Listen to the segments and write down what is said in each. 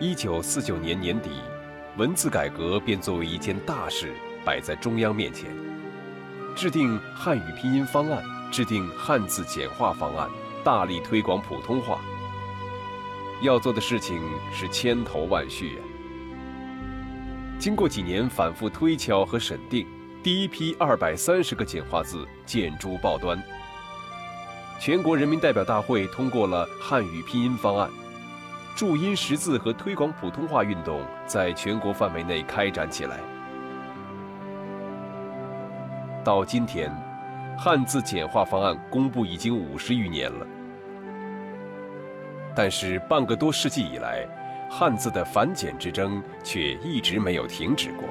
一九四九年年底，文字改革便作为一件大事摆在中央面前，制定汉语拼音方案，制定汉字简化方案，大力推广普通话。要做的事情是千头万绪呀。经过几年反复推敲和审定，第一批二百三十个简化字见诸报端。全国人民代表大会通过了汉语拼音方案。注音识字和推广普通话运动在全国范围内开展起来。到今天，汉字简化方案公布已经五十余年了。但是半个多世纪以来，汉字的繁简之争却一直没有停止过。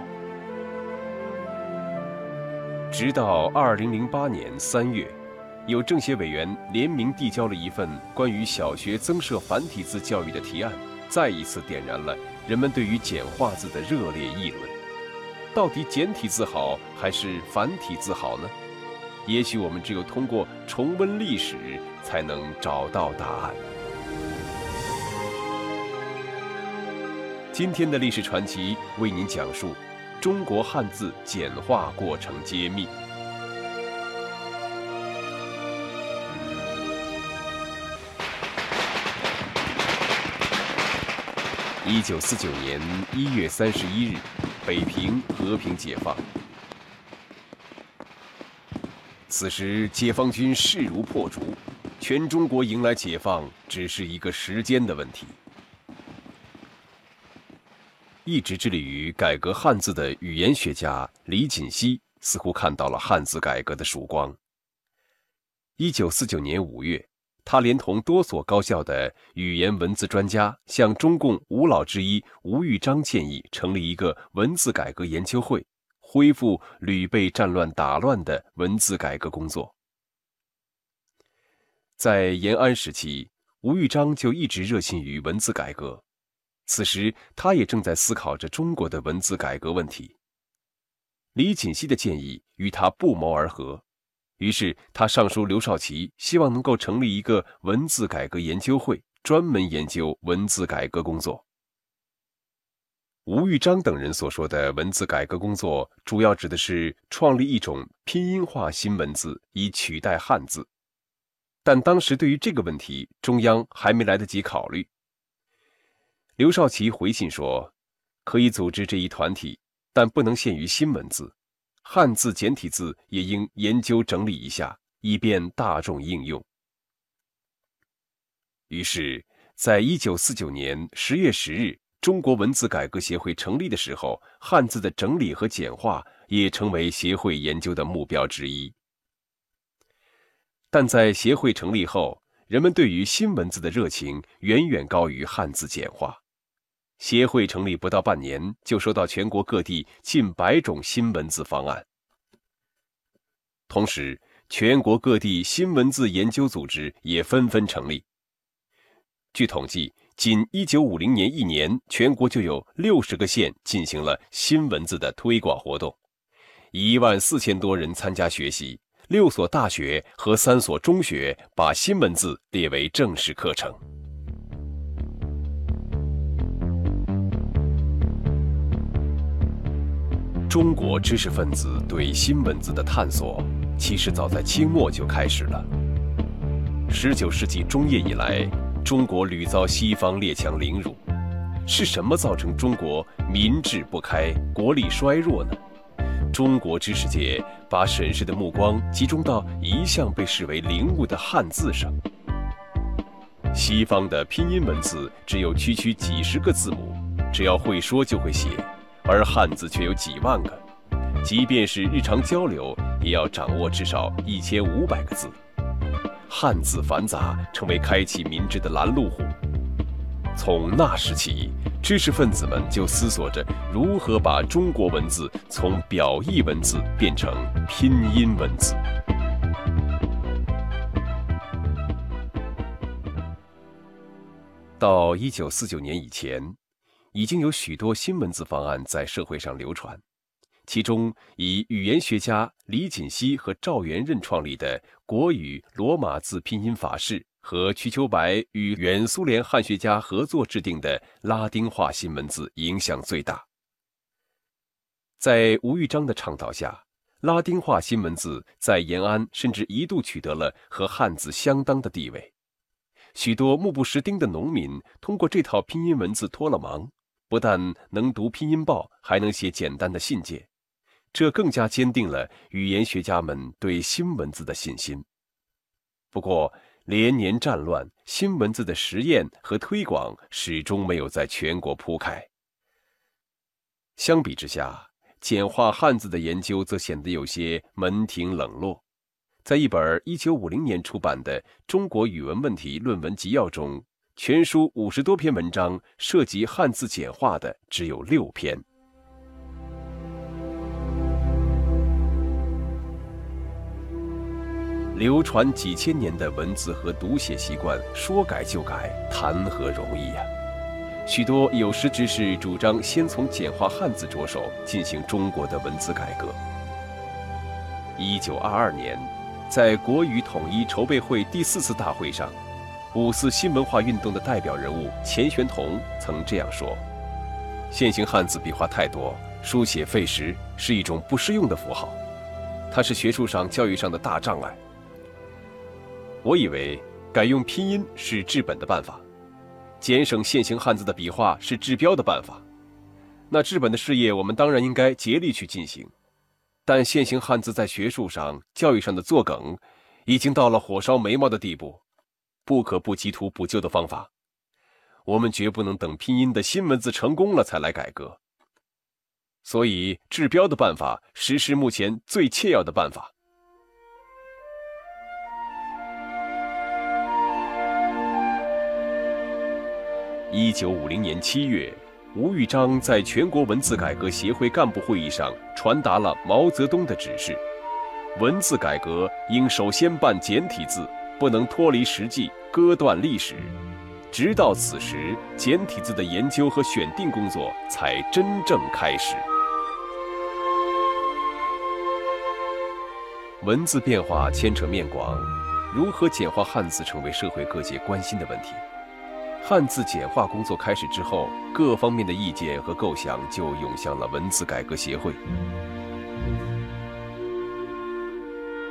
直到二零零八年三月。有政协委员联名递交了一份关于小学增设繁体字教育的提案，再一次点燃了人们对于简化字的热烈议论。到底简体字好还是繁体字好呢？也许我们只有通过重温历史，才能找到答案。今天的历史传奇为您讲述中国汉字简化过程揭秘。一九四九年一月三十一日，北平和平解放。此时，解放军势如破竹，全中国迎来解放只是一个时间的问题。一直致力于改革汉字的语言学家李锦熙似乎看到了汉字改革的曙光。一九四九年五月。他连同多所高校的语言文字专家，向中共五老之一吴玉章建议成立一个文字改革研究会，恢复屡被战乱打乱的文字改革工作。在延安时期，吴玉章就一直热心于文字改革，此时他也正在思考着中国的文字改革问题。李锦熙的建议与他不谋而合。于是他上书刘少奇，希望能够成立一个文字改革研究会，专门研究文字改革工作。吴玉章等人所说的文字改革工作，主要指的是创立一种拼音化新文字，以取代汉字。但当时对于这个问题，中央还没来得及考虑。刘少奇回信说：“可以组织这一团体，但不能限于新文字。”汉字简体字也应研究整理一下，以便大众应用。于是，在一九四九年十月十日，中国文字改革协会成立的时候，汉字的整理和简化也成为协会研究的目标之一。但在协会成立后，人们对于新文字的热情远远高于汉字简化。协会成立不到半年，就收到全国各地近百种新文字方案。同时，全国各地新文字研究组织也纷纷成立。据统计，仅1950年一年，全国就有60个县进行了新文字的推广活动，1万4千多人参加学习，六所大学和三所中学把新文字列为正式课程。中国知识分子对新文字的探索，其实早在清末就开始了。十九世纪中叶以来，中国屡遭西方列强凌辱，是什么造成中国民智不开、国力衰弱呢？中国知识界把审视的目光集中到一向被视为灵物的汉字上。西方的拼音文字只有区区几十个字母，只要会说就会写。而汉字却有几万个，即便是日常交流，也要掌握至少一千五百个字。汉字繁杂，成为开启民智的拦路虎。从那时起，知识分子们就思索着如何把中国文字从表意文字变成拼音文字。到一九四九年以前。已经有许多新文字方案在社会上流传，其中以语言学家李锦熙和赵元任创立的国语罗马字拼音法式和瞿秋白与原苏联汉学家合作制定的拉丁化新文字影响最大。在吴玉章的倡导下，拉丁化新文字在延安甚至一度取得了和汉字相当的地位。许多目不识丁的农民通过这套拼音文字脱了盲，不但能读拼音报，还能写简单的信件，这更加坚定了语言学家们对新文字的信心。不过，连年战乱，新文字的实验和推广始终没有在全国铺开。相比之下，简化汉字的研究则显得有些门庭冷落。在一本1950年出版的《中国语文问题论文集要》中，全书五十多篇文章涉及汉字简化的只有六篇。流传几千年的文字和读写习惯，说改就改，谈何容易呀！许多有识之士主张先从简化汉字着手，进行中国的文字改革。一九二二年，在国语统一筹备会第四次大会上，五四新文化运动的代表人物钱玄同曾这样说：“现行汉字笔画太多，书写费时，是一种不适用的符号，它是学术上、教育上的大障碍。我以为改用拼音是治本的办法。”减省现行汉字的笔画是治标的办法，那治本的事业我们当然应该竭力去进行。但现行汉字在学术上、教育上的作梗，已经到了火烧眉毛的地步，不可不急图补救的方法。我们绝不能等拼音的新文字成功了才来改革。所以，治标的办法，实施目前最切要的办法。一九五零年七月，吴玉章在全国文字改革协会干部会议上传达了毛泽东的指示：文字改革应首先办简体字，不能脱离实际，割断历史。直到此时，简体字的研究和选定工作才真正开始。文字变化牵扯面广，如何简化汉字成为社会各界关心的问题。汉字简化工作开始之后，各方面的意见和构想就涌向了文字改革协会。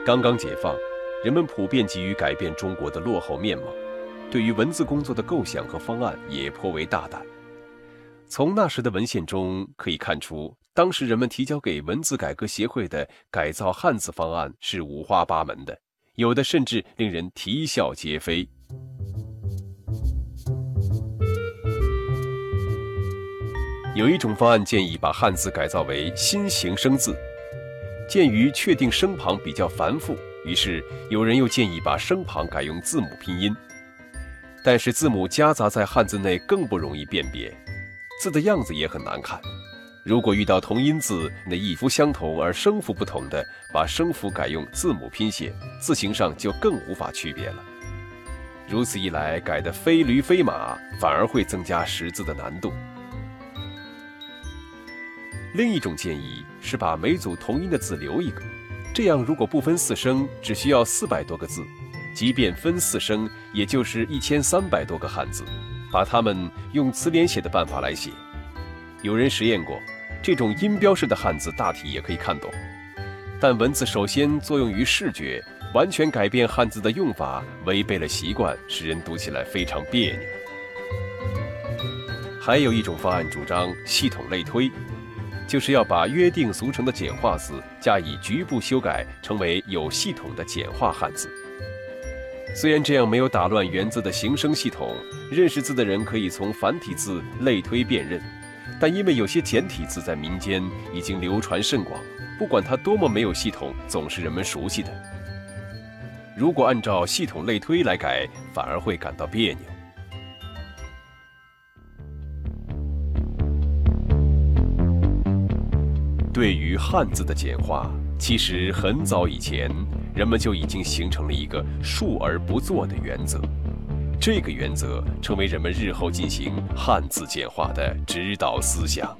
刚刚解放，人们普遍急于改变中国的落后面貌，对于文字工作的构想和方案也颇为大胆。从那时的文献中可以看出，当时人们提交给文字改革协会的改造汉字方案是五花八门的，有的甚至令人啼笑皆非。有一种方案建议把汉字改造为新型生字，鉴于确定声旁比较繁复，于是有人又建议把声旁改用字母拼音。但是字母夹杂在汉字内更不容易辨别，字的样子也很难看。如果遇到同音字那意符相同而声符不同的，把声符改用字母拼写，字形上就更无法区别了。如此一来，改的非驴非马，反而会增加识字的难度。另一种建议是把每组同音的字留一个，这样如果不分四声，只需要四百多个字；即便分四声，也就是一千三百多个汉字。把它们用词联写的办法来写。有人实验过，这种音标式的汉字大体也可以看懂。但文字首先作用于视觉，完全改变汉字的用法，违背了习惯，使人读起来非常别扭。还有一种方案主张系统类推。就是要把约定俗成的简化字加以局部修改，成为有系统的简化汉字。虽然这样没有打乱原字的形声系统，认识字的人可以从繁体字类推辨认，但因为有些简体字在民间已经流传甚广，不管它多么没有系统，总是人们熟悉的。如果按照系统类推来改，反而会感到别扭。对于汉字的简化，其实很早以前，人们就已经形成了一个“述而不作”的原则。这个原则成为人们日后进行汉字简化的指导思想。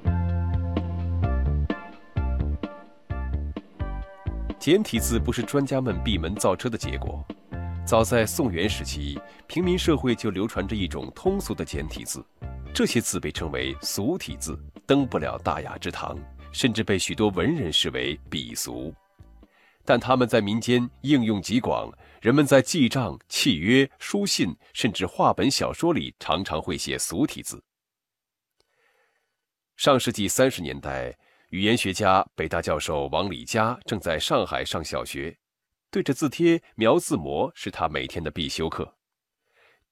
简体字不是专家们闭门造车的结果，早在宋元时期，平民社会就流传着一种通俗的简体字，这些字被称为俗体字，登不了大雅之堂，甚至被许多文人视为鄙俗。但他们在民间应用极广，人们在记账、契约、书信，甚至话本小说里，常常会写俗体字。上世纪三十年代，语言学家、北大教授王礼家正在上海上小学，对着字帖描字模是他每天的必修课。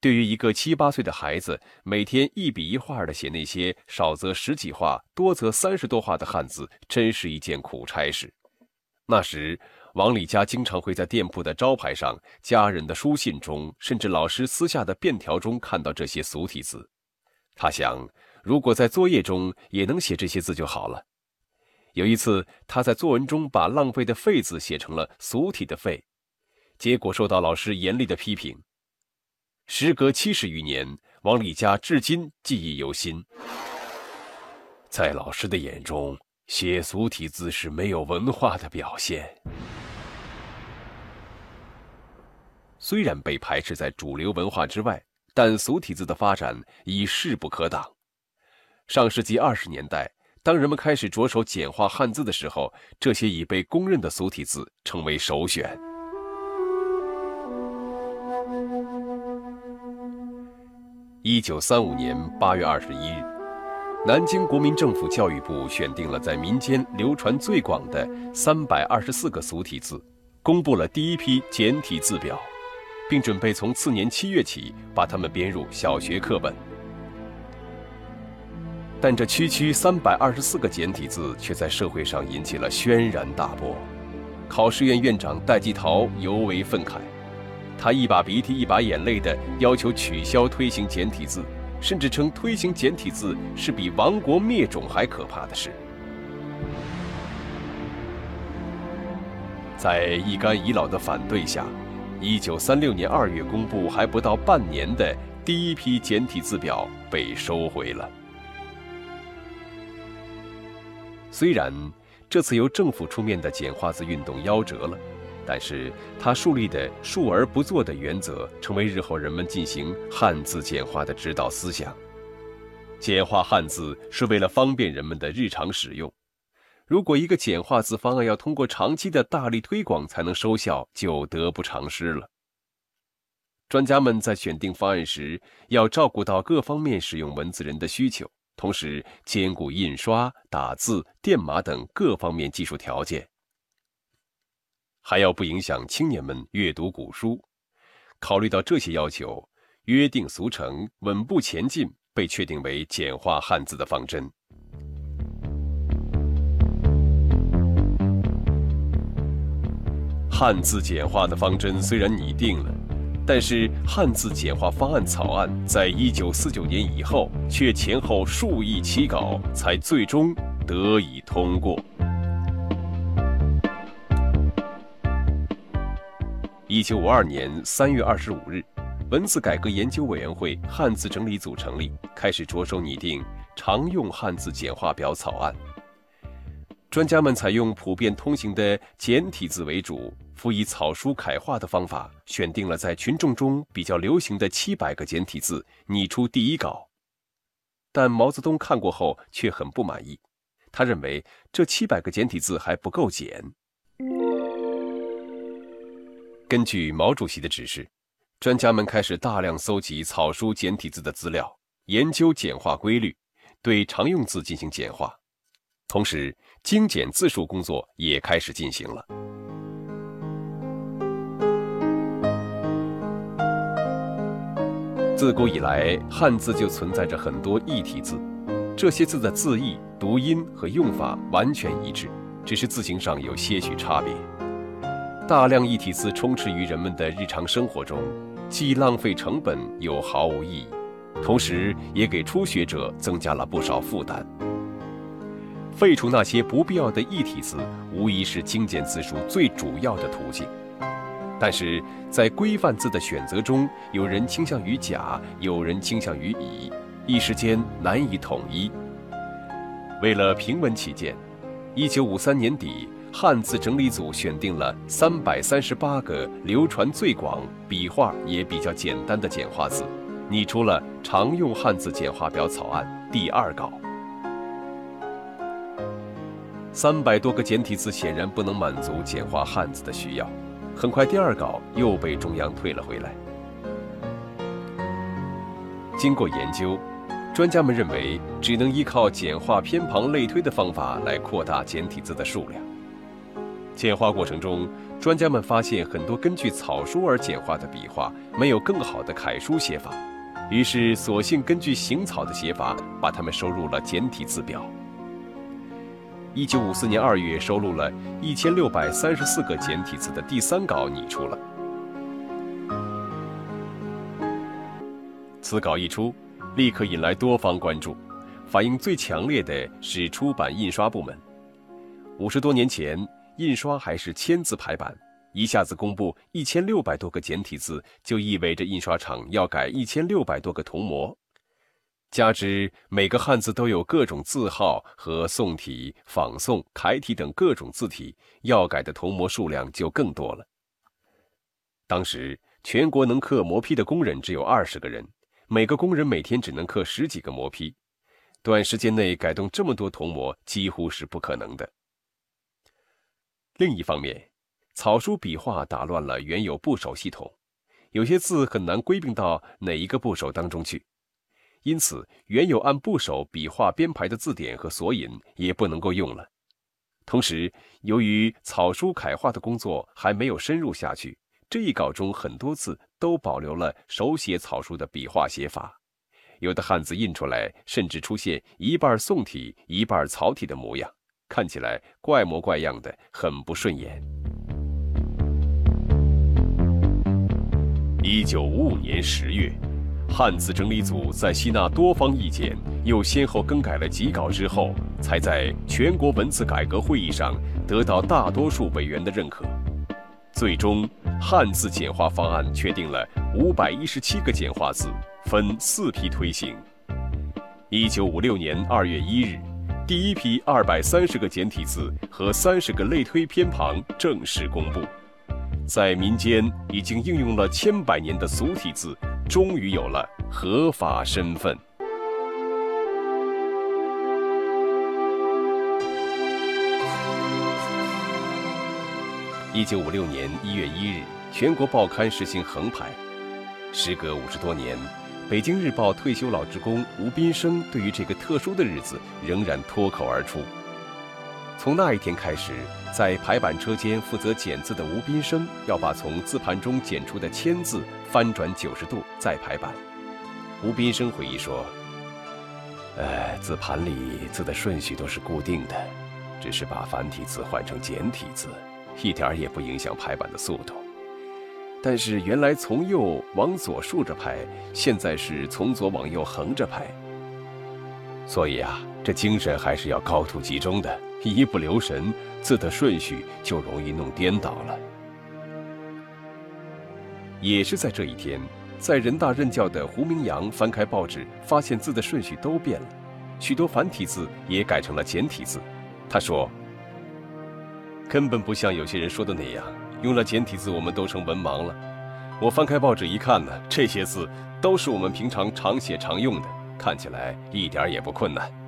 对于一个七八岁的孩子，每天一笔一画的写那些少则十几画、多则三十多画的汉字，真是一件苦差事。那时，王礼家经常会在店铺的招牌上、家人的书信中，甚至老师私下的便条中看到这些俗体字。他想，如果在作业中也能写这些字就好了。有一次，他在作文中把“浪费”的“费”字写成了俗体的“费”，结果受到老师严厉的批评。时隔七十余年，王礼家至今记忆犹新。在老师的眼中，写俗体字是没有文化的表现。虽然被排斥在主流文化之外，但俗体字的发展已势不可挡。上世纪二十年代，当人们开始着手简化汉字的时候，这些已被公认的俗体字成为首选。一九三五年八月二十一日，南京国民政府教育部选定了在民间流传最广的三百二十四个俗体字，公布了第一批简体字表。并准备从次年七月起把它们编入小学课本，但这区区三百二十四个简体字却在社会上引起了轩然大波。考试院院长戴季陶尤为愤慨，他一把鼻涕一把眼泪的要求取消推行简体字，甚至称推行简体字是比亡国灭种还可怕的事。在一干遗老的反对下。一九三六年二月公布还不到半年的第一批简体字表被收回了。虽然这次由政府出面的简化字运动夭折了，但是他树立的“述而不作”的原则，成为日后人们进行汉字简化的指导思想。简化汉字是为了方便人们的日常使用。如果一个简化字方案要通过长期的大力推广才能收效，就得不偿失了。专家们在选定方案时，要照顾到各方面使用文字人的需求，同时兼顾印刷、打字、电码等各方面技术条件，还要不影响青年们阅读古书。考虑到这些要求，约定俗成、稳步前进被确定为简化汉字的方针。汉字简化的方针虽然拟定了，但是汉字简化方案草案在一九四九年以后，却前后数亿起稿，才最终得以通过。一九五二年三月二十五日，文字改革研究委员会汉字整理组成立，开始着手拟定常用汉字简化表草案。专家们采用普遍通行的简体字为主。辅以草书楷画的方法，选定了在群众中比较流行的七百个简体字，拟出第一稿。但毛泽东看过后却很不满意，他认为这七百个简体字还不够简。根据毛主席的指示，专家们开始大量搜集草书简体字的资料，研究简化规律，对常用字进行简化，同时精简字数工作也开始进行了。自古以来，汉字就存在着很多异体字，这些字的字义、读音和用法完全一致，只是字形上有些许差别。大量异体字充斥于人们的日常生活中，既浪费成本又毫无意义，同时也给初学者增加了不少负担。废除那些不必要的异体字，无疑是精简字数最主要的途径。但是在规范字的选择中，有人倾向于甲，有人倾向于乙，一时间难以统一。为了平稳起见，一九五三年底，汉字整理组选定了三百三十八个流传最广、笔画也比较简单的简化字，拟出了常用汉字简化表草案第二稿。三百多个简体字显然不能满足简化汉字的需要，很快第二稿又被中央退了回来。经过研究。专家们认为，只能依靠简化偏旁类推的方法来扩大简体字的数量。简化过程中，专家们发现很多根据草书而简化的笔画没有更好的楷书写法，于是索性根据行草的写法，把它们收入了简体字表。一九五四年二月，收录了一千六百三十四个简体字的第三稿拟出了。此稿一出。立刻引来多方关注，反应最强烈的是出版印刷部门。五十多年前，印刷还是签字排版，一下子公布一千六百多个简体字，就意味着印刷厂要改一千六百多个铜模。加之每个汉字都有各种字号和宋体、仿宋、楷体等各种字体，要改的铜模数量就更多了。当时全国能刻磨坯的工人只有二十个人。每个工人每天只能刻十几个磨坯，短时间内改动这么多铜模几乎是不可能的。另一方面，草书笔画打乱了原有部首系统，有些字很难归并到哪一个部首当中去，因此原有按部首笔画编排的字典和索引也不能够用了。同时，由于草书楷化的工作还没有深入下去。这一稿中很多字都保留了手写草书的笔画写法，有的汉字印出来甚至出现一半宋体一半草体的模样，看起来怪模怪样的，很不顺眼。一九五五年十月，汉字整理组在吸纳多方意见，又先后更改了几稿之后，才在全国文字改革会议上得到大多数委员的认可。最终，汉字简化方案确定了五百一十七个简化字，分四批推行。一九五六年二月一日，第一批二百三十个简体字和三十个类推偏旁正式公布。在民间已经应用了千百年的俗体字，终于有了合法身份。一九五六年一月一日，全国报刊实行横排。时隔五十多年，北京日报退休老职工吴斌生对于这个特殊的日子仍然脱口而出。从那一天开始，在排版车间负责剪字的吴斌生要把从字盘中剪出的签字翻转九十度再排版。吴斌生回忆说：“呃，字盘里字的顺序都是固定的，只是把繁体字换成简体字。”一点也不影响排版的速度，但是原来从右往左竖着排，现在是从左往右横着排。所以啊，这精神还是要高度集中的，一不留神，字的顺序就容易弄颠倒了。也是在这一天，在人大任教的胡明阳翻开报纸，发现字的顺序都变了，许多繁体字也改成了简体字。他说。根本不像有些人说的那样，用了简体字我们都成文盲了。我翻开报纸一看呢，这些字都是我们平常常写常用的，看起来一点也不困难。